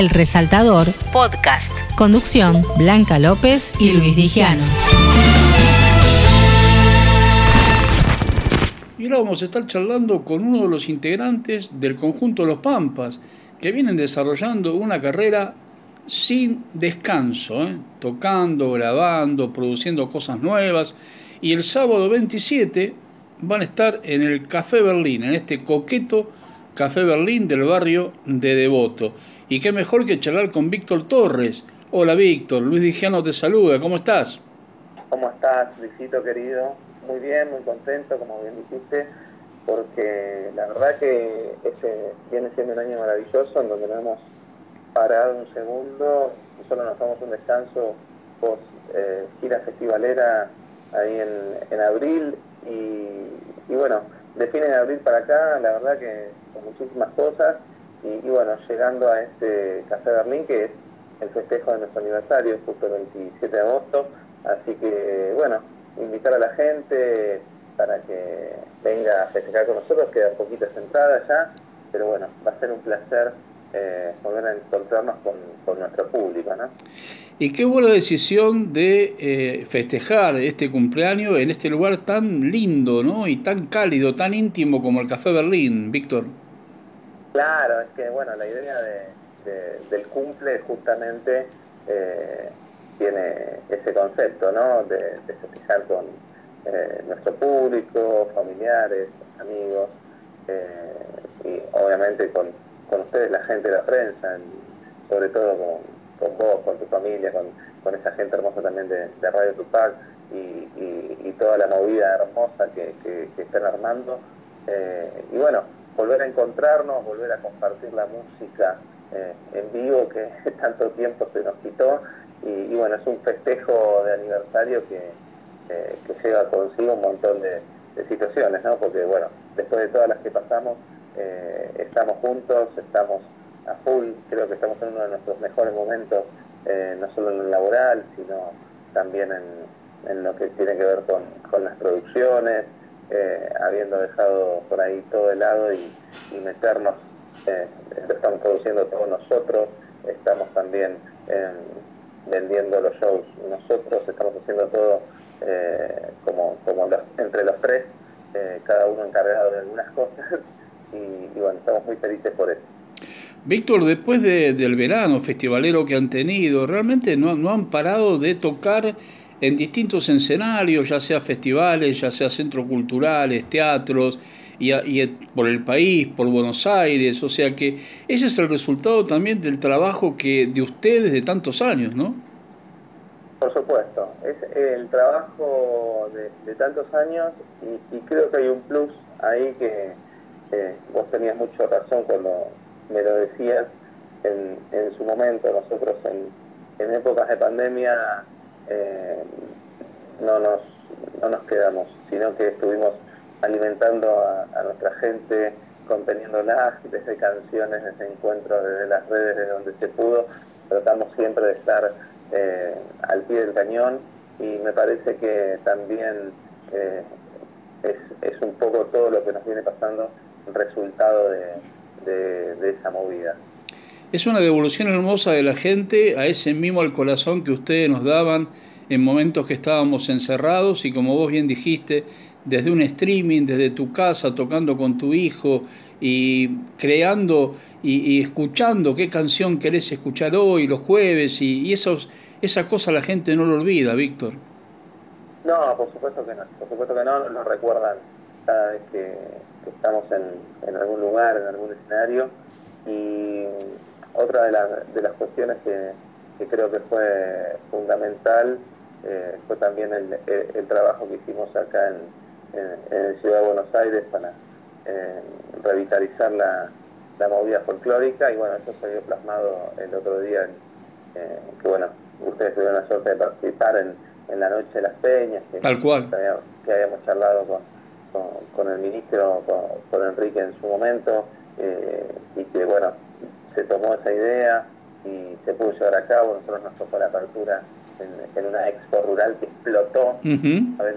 El Resaltador Podcast. Conducción Blanca López y Luis Digiano. Y ahora vamos a estar charlando con uno de los integrantes del conjunto Los Pampas, que vienen desarrollando una carrera sin descanso, ¿eh? tocando, grabando, produciendo cosas nuevas. Y el sábado 27 van a estar en el Café Berlín, en este coqueto Café Berlín del barrio de Devoto. Y qué mejor que charlar con Víctor Torres. Hola Víctor, Luis Digiano te saluda, ¿cómo estás? ¿Cómo estás, Luisito querido? Muy bien, muy contento, como bien dijiste, porque la verdad que este viene siendo un año maravilloso en donde no hemos parado un segundo, solo nos damos un descanso post eh, gira festivalera ahí en, en abril y, bueno, de fines de abril para acá, la verdad que con muchísimas cosas y, bueno, llegando a este Café Berlín que es el festejo de nuestro aniversario, justo el 27 de agosto, así que bueno, invitar a la gente para que venga a festejar con nosotros, queda poquitas entradas ya, pero bueno, va a ser un placer eh, volver a encontrarnos con, con, nuestro público. ¿no? Y qué buena decisión de eh, festejar este cumpleaños en este lugar tan lindo ¿no? y tan cálido, tan íntimo como el Café Berlín, Víctor. Claro, es que bueno, la idea del cumple justamente eh, tiene ese concepto, ¿no? De, de festejar con eh, nuestro público, familiares, amigos y obviamente con con ustedes, la gente de la prensa, sobre todo con, vos, con tu familia, con, esa gente hermosa también de, Radio Tupac y, toda la movida hermosa que, están armando. Eh, y bueno, volver a encontrarnos, volver a compartir la música eh, en vivo que tanto tiempo se nos quitó. Y, bueno, es un festejo de aniversario que, eh, que lleva consigo un montón de, situaciones, ¿no? Porque bueno, después de todas las que pasamos, eh, estamos juntos, estamos a full, creo que estamos en uno de nuestros mejores momentos, no solo en lo laboral, sino también en, lo que tiene que ver con, las producciones, eh, habiendo dejado por ahí todo de lado y, meternos, estamos produciendo todos nosotros, estamos también vendiendo los shows nosotros, estamos haciendo todo como, como entre los tres, cada uno encargado de algunas cosas y, bueno, estamos muy felices por eso. Víctor, después del verano festivalero que han tenido, realmente no, no han parado de tocar en distintos escenarios, ya sea festivales, ya sea centros culturales, teatros, y, y, por el país, por Buenos Aires, o sea que ese es el resultado también del trabajo que de ustedes de tantos años, ¿no? Por supuesto, es el trabajo de, tantos años y, y creo que hay un plus ahí que, vos tenías mucha razón cuando me lo decías en, en su momento. Nosotros en, en épocas de pandemia eh, no, nos, no nos quedamos, sino que estuvimos alimentando a, nuestra gente, conteniéndola desde canciones, desde encuentros, desde las redes, de donde se pudo. Tratamos siempre de estar eh, al pie del cañón y me parece que también eh, es, es un poco todo lo que nos viene pasando resultado de, esa movida. Es una devolución hermosa de la gente a ese mimo al corazón que ustedes nos daban en momentos que estábamos encerrados y como vos bien dijiste, desde un streaming, desde tu casa, tocando con tu hijo y creando y, escuchando qué canción querés escuchar hoy, los jueves, y, esos, esa cosa la gente no lo olvida, Víctor. No, por supuesto que no, por supuesto que no, nos recuerdan cada vez que, estamos en, algún lugar, en algún escenario. Y otra de, de las cuestiones que, creo que fue fundamental eh, fue también el, trabajo que hicimos acá en, en, Ciudad de Buenos Aires para eh, revitalizar la, movida folclórica y bueno, eso se vio plasmado el otro día, eh, que bueno, ustedes tuvieron la suerte de participar en, la Noche de las Peñas, que, Tal cual. que habíamos charlado con, con, el ministro, con, Enrique en su momento, eh, y que bueno, se tomó esa idea y se pudo llevar a cabo. Nosotros nos tocó la apertura en, una expo rural que explotó, a ver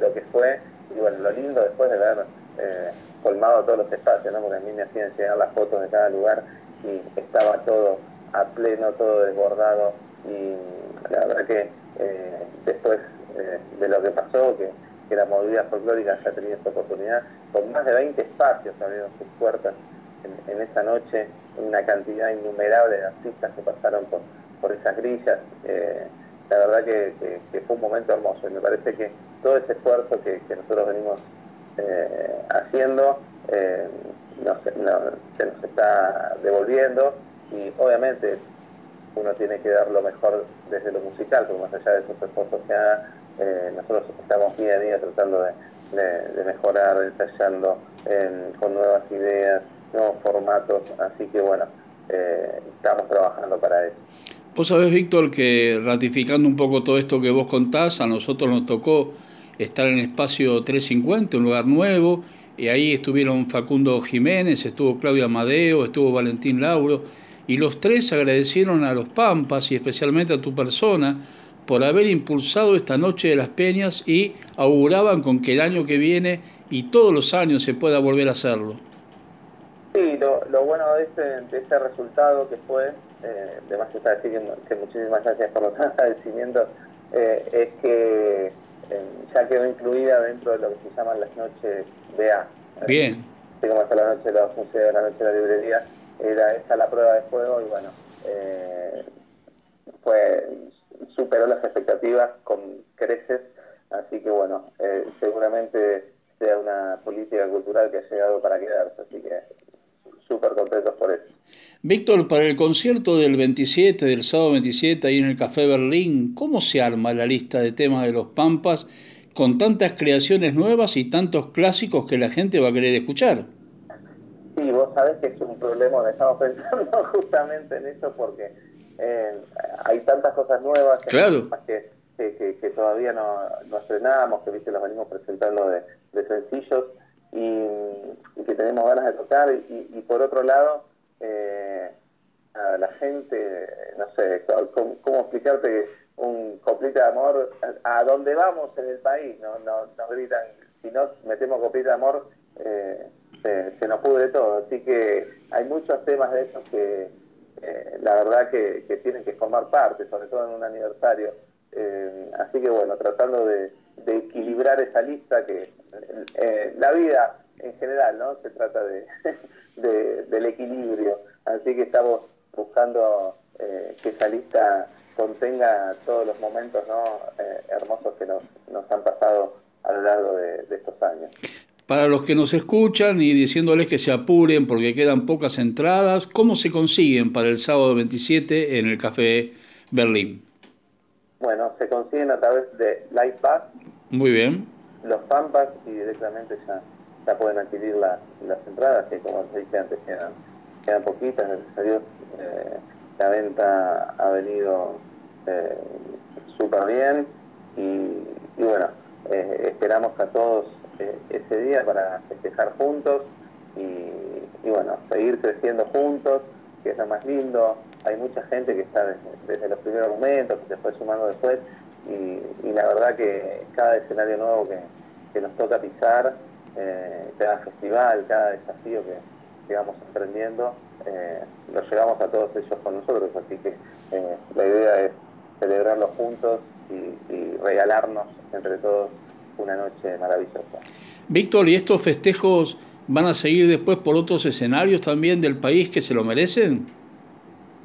lo, que fue, y bueno, lo lindo después de haber eh, colmado todos los espacios, ¿no? porque a mí me hacían llegar las fotos de cada lugar y estaba todo a pleno, todo desbordado y la verdad que eh, después eh, de lo que pasó, que, la movida folclórica ya tenido esta oportunidad, con más de 20 espacios abrieron sus puertas en, esa noche, una cantidad innumerable de artistas que pasaron por, por esas grillas. Eh, la verdad que, fue un momento hermoso y me parece que todo ese esfuerzo que, nosotros venimos haciendo se nos está devolviendo y obviamente uno tiene que dar lo mejor desde lo musical, porque más allá de esos esfuerzos que eh, nosotros estamos día a día tratando de, mejorar, ensayando con nuevas ideas, nuevos formatos, así que bueno, eh, estamos trabajando para eso. Vos sabés, Víctor, que ratificando un poco todo esto que vos contás, a nosotros nos tocó estar en Espacio 350, un lugar nuevo, y ahí estuvieron Facundo Jiménez, estuvo Claudia Amadeo, estuvo Valentín Lauro, y los tres agradecieron a los Pampas y especialmente a tu persona por haber impulsado esta Noche de las Peñas y auguraban con que el año que viene y todos los años se pueda volver a hacerlo. Sí, lo, bueno de este, de este, resultado que fue, eh, además está decir que, muchísimas gracias por los agradecimientos, eh, es que eh, ya quedó incluida dentro de lo que se llaman las noches BA. Bien. Así como hasta la noche de los museos, la noche de la librería, era esa la prueba de fuego y bueno, eh, fue superó las expectativas con creces, así que bueno, eh, seguramente sea una política cultural que ha llegado para quedarse, así que súper contentos por eso. Víctor, para el concierto del 27, del sábado 27, ahí en el Café Berlín, ¿cómo se arma la lista de temas de los Pampas con tantas creaciones nuevas y tantos clásicos que la gente va a querer escuchar? Sí, vos sabés que es un problema, estamos pensando justamente en eso porque eh, hay tantas cosas nuevas que, que, todavía no, no, estrenamos, que viste los venimos presentando de, sencillos y, que tenemos ganas de tocar y, por otro lado eh, a la gente, no sé, ¿cómo, explicarte que un coplita de amor, a, dónde vamos en el país, no, no, nos gritan, si no metemos coplita de amor, eh, se, nos pudre todo. Así que hay muchos temas de esos que eh, la verdad que, tienen que formar parte, sobre todo en un aniversario. Eh, así que bueno, tratando de, equilibrar esa lista que eh, la vida en general, ¿no? Se trata de, del equilibrio. Así que estamos buscando que esa lista contenga todos los momentos ¿no? hermosos que nos, nos han pasado a lo largo de estos años. Para los que nos escuchan y diciéndoles que se apuren porque quedan pocas entradas, ¿cómo se consiguen para el sábado 27 en el Café Berlín? Bueno, se consiguen a través de Lightpass. Muy bien. Los Pampas y directamente ya, ya pueden adquirir las entradas, que como les dije antes quedan, quedan poquitas, Dios. Eh, la venta ha venido eh, súper bien y, bueno, eh, esperamos a todos eh, ese día para festejar juntos y, bueno, seguir creciendo juntos, que es lo más lindo. Hay mucha gente que está desde, los primeros momentos, que se fue sumando después y, la verdad que cada escenario nuevo que, nos toca pisar, eh, cada festival, cada desafío que, vamos aprendiendo, eh, lo llevamos a todos ellos con nosotros, así que la idea es celebrarlo juntos y regalarnos entre todos una noche maravillosa. Víctor, ¿y estos festejos van a seguir después por otros escenarios también del país que se lo merecen?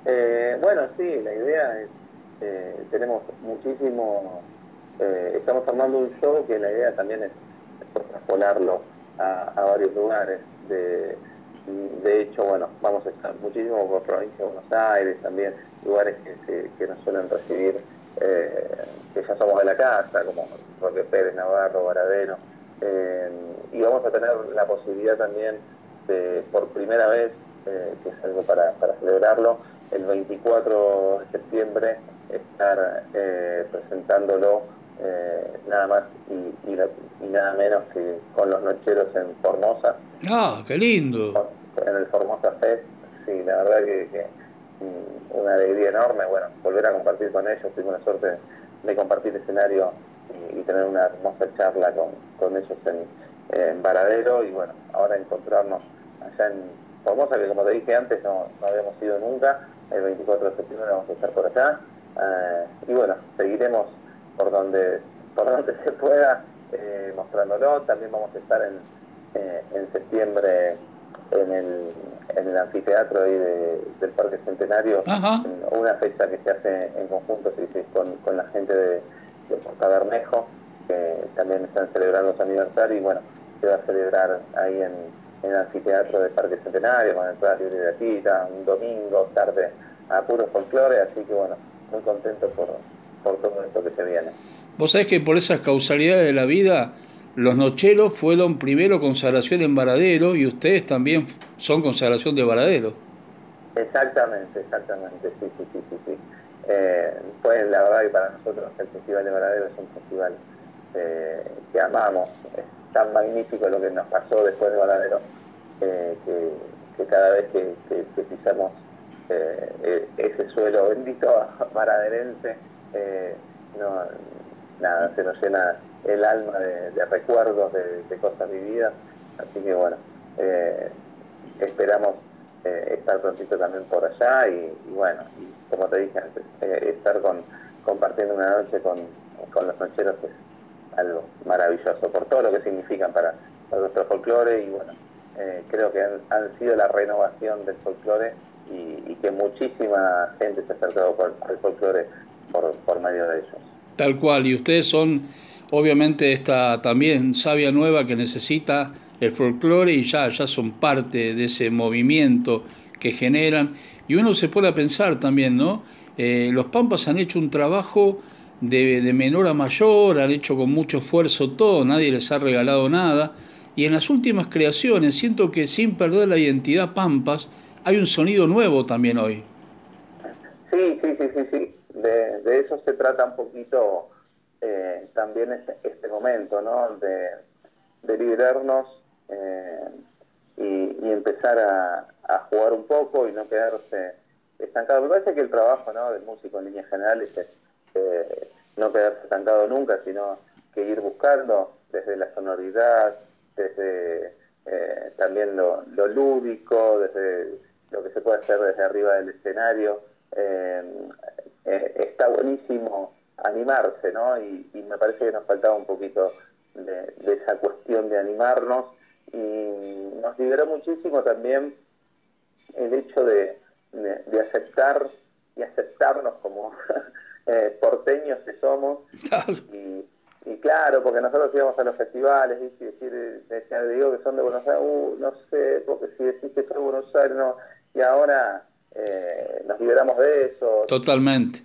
Eh, bueno, sí, la idea es, eh, tenemos muchísimo, eh, estamos armando un show que la idea también es, traspolarlo a, varios lugares. De, de hecho, bueno, vamos a estar muchísimo por provincia de Buenos Aires, también lugares que, que nos suelen recibir que ya somos de la casa, como Roque Pérez, Navarro, Baradeno, eh, y vamos a tener la posibilidad también de, por primera vez, que es algo para, celebrarlo, el 24 de septiembre estar presentándolo nada más y, nada menos que con los nocheros en Formosa. ¡Ah, qué lindo! En el Formosa Fest, sí, la verdad que una alegría enorme, bueno, volver a compartir con ellos, tengo la suerte de compartir escenario y, tener una hermosa charla con, con ellos en, en, Varadero y bueno, ahora encontrarnos allá en, Formosa, que como te dije antes no, habíamos ido nunca, el 24 de septiembre vamos a estar por allá, y bueno, seguiremos por donde, por donde se pueda mostrándolo, también vamos a estar en, en septiembre en el, en el anfiteatro ahí del Parque Centenario, una fecha que se hace en conjunto con, con la gente de, de Portabermejo, que también están celebrando su aniversario y bueno, se va a celebrar ahí en, en el anfiteatro del Parque Centenario, con entrada libre gratuita, un domingo, tarde a puro folclore, así que bueno, muy contento por, por todo esto que se viene. Vos sabés que por esas causalidades de la vida, los nocheros fueron primero consagración en Varadero y ustedes también son consagración de Varadero. Exactamente, exactamente, sí, sí, sí, sí. sí. Eh, pues la verdad que para nosotros el Festival de Varadero es un festival eh, que amamos, tan magnífico lo que nos pasó después de Varadero, eh, que, cada vez que, pisamos ese suelo bendito varaderense, no, nada, se nos llena el alma de, recuerdos, de, cosas vividas. Así que bueno, eh, esperamos eh, estar prontito también por allá y, bueno, como te dije antes, eh, estar con, compartiendo una noche con, los nocheros es algo maravilloso por todo lo que significan para, nuestro folclore y bueno, creo que han, sido la renovación del folclore y, que muchísima gente se ha acercado al folclore por, por medio de ellos. Tal cual, y ustedes son obviamente esta también sabia nueva que necesita el folclore y ya, ya son parte de ese movimiento que generan. Y uno se puede pensar también, ¿no? Eh, los Pampas han hecho un trabajo de, de, menor a mayor, han hecho con mucho esfuerzo todo, nadie les ha regalado nada. Y en las últimas creaciones siento que sin perder la identidad Pampas, hay un sonido nuevo también hoy. Sí, sí, sí, sí, sí. De, eso se trata un poquito eh, también este, este, momento, ¿no? De, de librarnos eh, y, empezar a, jugar un poco y no quedarse estancado. Me parece que el trabajo ¿no? del músico en líneas generales es eh, no quedarse estancado nunca, sino que ir buscando desde la sonoridad, desde también lo, lo, lúdico, desde lo que se puede hacer desde arriba del escenario. está buenísimo animarse, ¿no? Y, me parece que nos faltaba un poquito de, esa cuestión de animarnos y nos liberó muchísimo también el hecho de, aceptar y aceptarnos como eh, porteños que somos y, claro, porque nosotros íbamos a los festivales y decir, decían, digo que son de Buenos Aires, uh, no sé, porque si decís que son de Buenos Aires, no, y ahora eh, nos liberamos de eso. Totalmente.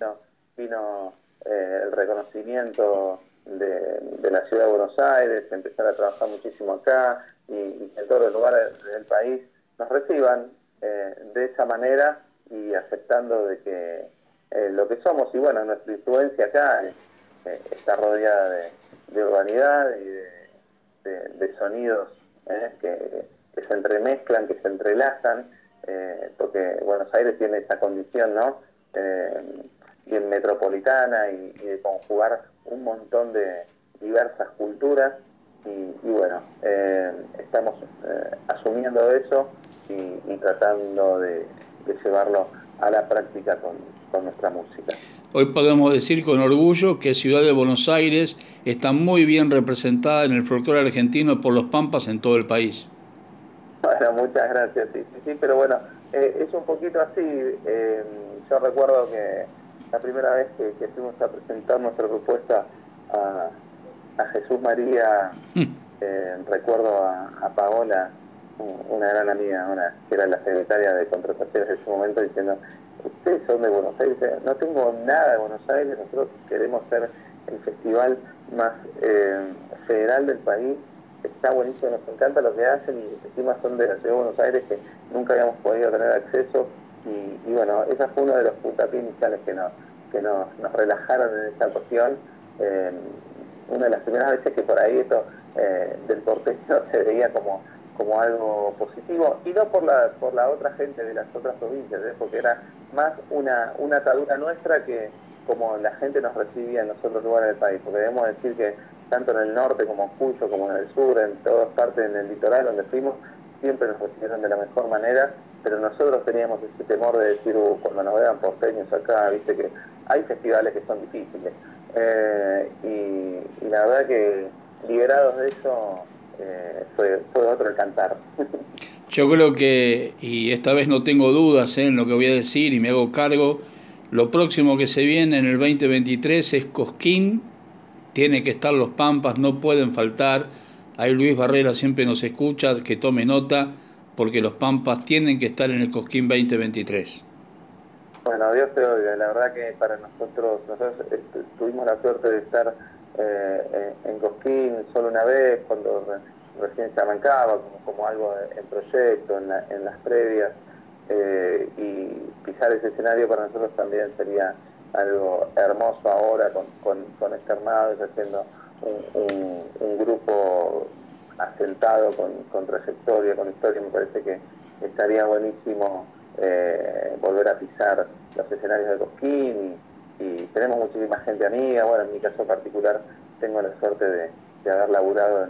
vino eh, el reconocimiento de, la ciudad de Buenos Aires, empezar a trabajar muchísimo acá y, en todos los lugares del país nos reciban eh, de esa manera y aceptando de que eh, lo que somos y bueno, nuestra influencia acá está rodeada de, urbanidad y de, sonidos que, se entremezclan, que se entrelazan, porque Buenos Aires tiene esa condición, ¿no? bien metropolitana y, de conjugar un montón de diversas culturas y, bueno, eh, estamos eh, asumiendo eso y, tratando de, llevarlo a la práctica con, nuestra música. Hoy podemos decir con orgullo que Ciudad de Buenos Aires está muy bien representada en el folclore argentino por los Pampas en todo el país. Bueno, muchas gracias, sí, sí, pero bueno, eh, es un poquito así. yo recuerdo que la primera vez que, fuimos a presentar nuestra propuesta a, Jesús María, mm. eh, recuerdo a, Paola, una gran amiga, una, que era la secretaria de contrataciones en ese momento, diciendo, ustedes son de Buenos Aires, no tengo nada de Buenos Aires, nosotros queremos ser el festival más eh, federal del país, está buenísimo, nos encanta lo que hacen y encima son de Buenos Aires que nunca habíamos podido tener acceso y, bueno, esa fue uno de los puntapiés iniciales que nos, que nos, relajaron en esta cuestión. Eh, una de las primeras veces que por ahí esto eh, del porteño se veía como, como algo positivo, y no por la, por la otra gente de las otras provincias, ¿eh? porque era más una, una atadura nuestra que como la gente nos recibía en los otros lugares del país, porque debemos decir que tanto en el norte como en Cuyo, como en el sur, en todas partes en el litoral donde fuimos, siempre nos recibieron de la mejor manera, pero nosotros teníamos ese temor de decir, uh, cuando nos vean porteños acá, viste que hay festivales que son difíciles. Eh, y, la verdad que liberados de eso eh, fue, fue otro el cantar. Yo creo que, y esta vez no tengo dudas en lo que voy a decir y me hago cargo, lo próximo que se viene en el 2023 es Cosquín, tiene que estar los Pampas, no pueden faltar. Ahí Luis Barrera siempre nos escucha, que tome nota, porque los Pampas tienen que estar en el Cosquín 2023. Bueno, Dios te oiga, la verdad que para nosotros, nosotros este, tuvimos la suerte de estar eh, en Cosquín solo una vez, cuando recién se arrancaba, como, algo en proyecto, en, las previas, eh, y pisar ese escenario para nosotros también sería algo hermoso ahora con, con, con este haciendo un, grupo asentado con, trayectoria, con historia, me parece que estaría buenísimo eh, volver a pisar los escenarios de Cosquín tenemos muchísima gente amiga, bueno, en mi caso particular tengo la suerte de, haber laburado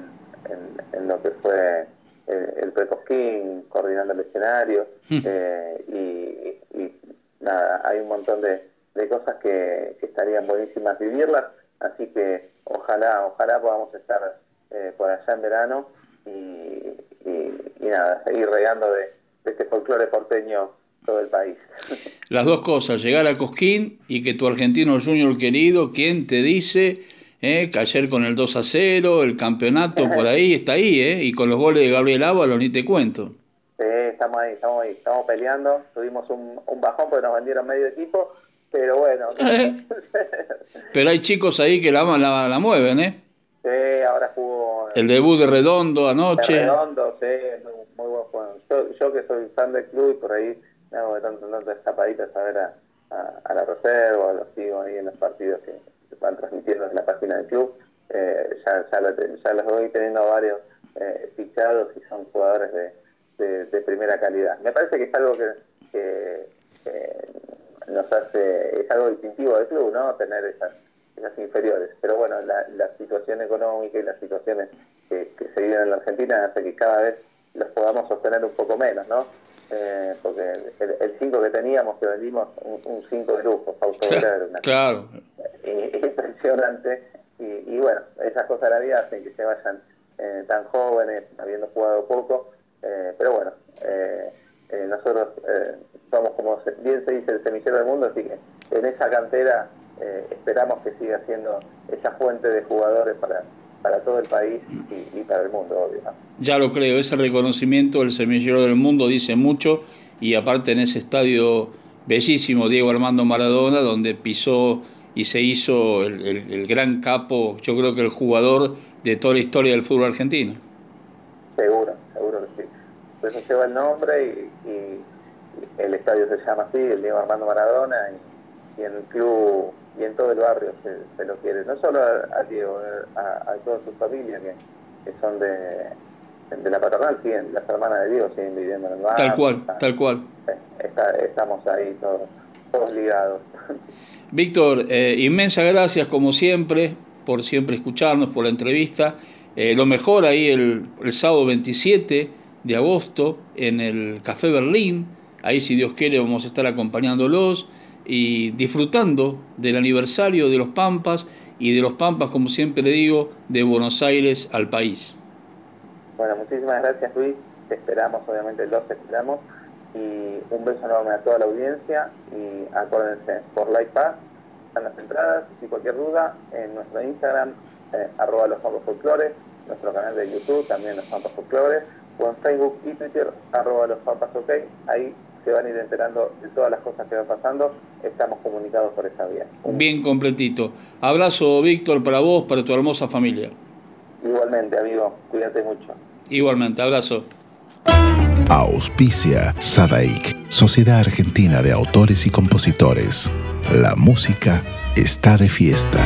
en, lo que fue el, pre-Cosquín, coordinando el escenario mm. eh, y nada, hay un montón de, de cosas que, estarían buenísimas vivirlas, así que ojalá, ojalá podamos estar eh, por allá en verano y, nada, seguir regando de, este folclore porteño todo el país. Las dos cosas, llegar a Cosquín y que tu argentino junior querido, quien te dice eh, que ayer con el 2 a 0, el campeonato por ahí, está ahí, eh, y con los goles de Gabriel Ábalos ni te cuento. Sí, estamos ahí, estamos ahí, estamos peleando, tuvimos un, un bajón porque nos vendieron medio equipo, pero bueno. pero hay chicos ahí que la, la, la mueven, ¿eh? Sí, ahora jugó. El debut de Redondo anoche. Redondo, sí, muy, muy buen juego. Yo, que soy fan del club y por ahí de tanto tanto a ver a, a, la reserva, los sigo ahí en los partidos que se van transmitiendo en la página del club. Eh, ya, ya, los voy teniendo varios eh, fichados y son jugadores de, de, primera calidad. Me parece que es algo que, que, que nos hace, es algo distintivo del club, ¿no? Tener esas, esas inferiores. Pero bueno, la, la situación económica y las situaciones que, se viven en la Argentina hace que cada vez los podamos sostener un poco menos, ¿no? Eh, porque el 5 que teníamos, que vendimos, un 5 de lujo, Fausto claro, impresionante. Y, bueno, esas cosas de la vida hacen que se vayan eh, tan jóvenes, habiendo jugado poco. Eh, pero bueno, nosotros somos, como bien se dice, el semillero del mundo, así que en esa cantera esperamos que siga siendo esa fuente de jugadores para, para todo el país y, para el mundo, obvio. Ya lo creo, ese reconocimiento del semillero del mundo dice mucho y aparte en ese estadio bellísimo Diego Armando Maradona, donde pisó y se hizo el, el gran capo, yo creo que el jugador de toda la historia del fútbol argentino. Seguro, seguro que sí eso lleva el nombre y, el estadio se llama así, el Diego Armando Maradona, y, en el club y en todo el barrio se, lo quiere. No solo a, Diego, a, toda su familia que, son de, de la paternal, siguen, las hermanas de Diego siguen viviendo en el barrio. Tal cual, tal cual. estamos ahí todos, todos ligados. Víctor, eh, inmensas gracias como siempre por siempre escucharnos, por la entrevista. Eh, lo mejor ahí el, el sábado 27 de agosto en el Café Berlín. Ahí, si Dios quiere, vamos a estar acompañándolos y disfrutando del aniversario de los Pampas y de los Pampas, como siempre le digo, de Buenos Aires al país. Bueno, muchísimas gracias Luis, te esperamos, obviamente los esperamos. Y un beso enorme a toda la audiencia. Y acuérdense, por Live Pass están las entradas. Y cualquier duda en nuestro Instagram, eh, arroba los Pampas Folclores, nuestro canal de YouTube también los Pampas Folclores o en Facebook y Twitter, arroba los papas ok, ahí se van a ir enterando de todas las cosas que van pasando, estamos comunicados por esa vía. Bien completito. Abrazo Víctor para vos, para tu hermosa familia. Igualmente, amigo, cuídate mucho. Igualmente, abrazo. Auspicia Sadaik, Sociedad Argentina de Autores y Compositores. La música está de fiesta.